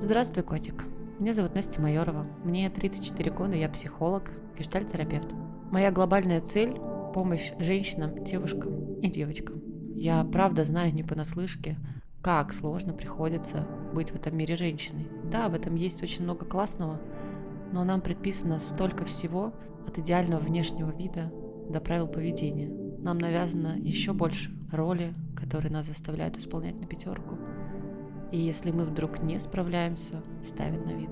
Здравствуй, котик. Меня зовут Настя Майорова. Мне 34 года, я психолог, гештальтерапевт. Моя глобальная цель – помощь женщинам, девушкам и девочкам. Я правда знаю не понаслышке, как сложно приходится быть в этом мире женщиной. Да, в этом есть очень много классного, но нам предписано столько всего от идеального внешнего вида до правил поведения. Нам навязано еще больше роли, которые нас заставляют исполнять на пятерку. И если мы вдруг не справляемся, ставят на вид.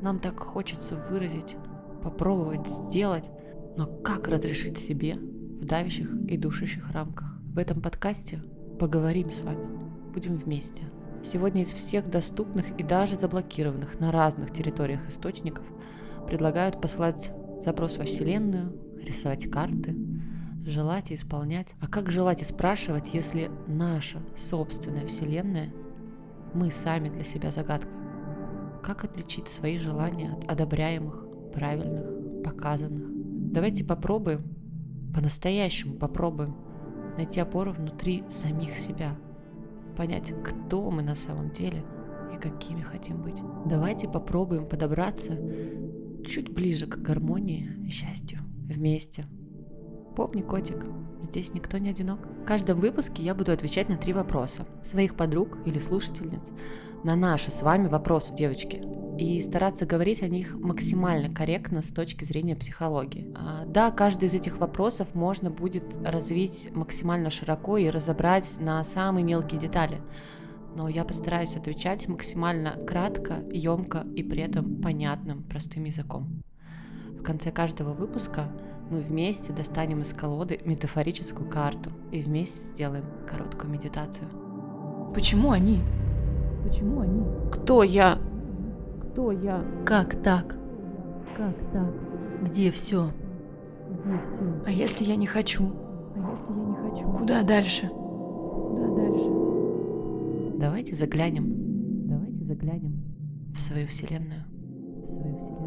Нам так хочется выразить, попробовать, сделать, но как разрешить себе в давящих и душащих рамках? В этом подкасте поговорим с вами, будем вместе. Сегодня из всех доступных и даже заблокированных на разных территориях источников предлагают посылать запрос во Вселенную, рисовать карты, желать и исполнять. А как желать и спрашивать, если наша собственная Вселенная мы сами для себя загадка? Как отличить свои желания от одобряемых, правильных, показанных? Давайте попробуем, по-настоящему попробуем найти опору внутри самих себя, понять, кто мы на самом деле и какими хотим быть. Давайте попробуем подобраться чуть ближе к гармонии и счастью вместе. Помни, котик, здесь никто не одинок. В каждом выпуске я буду отвечать на три вопроса своих подруг или слушательниц на наши с вами вопросы, девочки и стараться говорить о них максимально корректно с точки зрения психологии. А, да, каждый из этих вопросов можно будет развить максимально широко и разобрать на самые мелкие детали. Но я постараюсь отвечать максимально кратко, емко и при этом понятным, простым языком. В конце каждого выпуска мы вместе достанем из колоды метафорическую карту и вместе сделаем короткую медитацию. Почему они? Почему они? Кто я? Кто я? Как так? Как так? Где все? Где все? А если я не хочу? А если я не хочу? Куда дальше? Куда дальше? Давайте заглянем. Давайте заглянем в свою вселенную. В свою вселенную.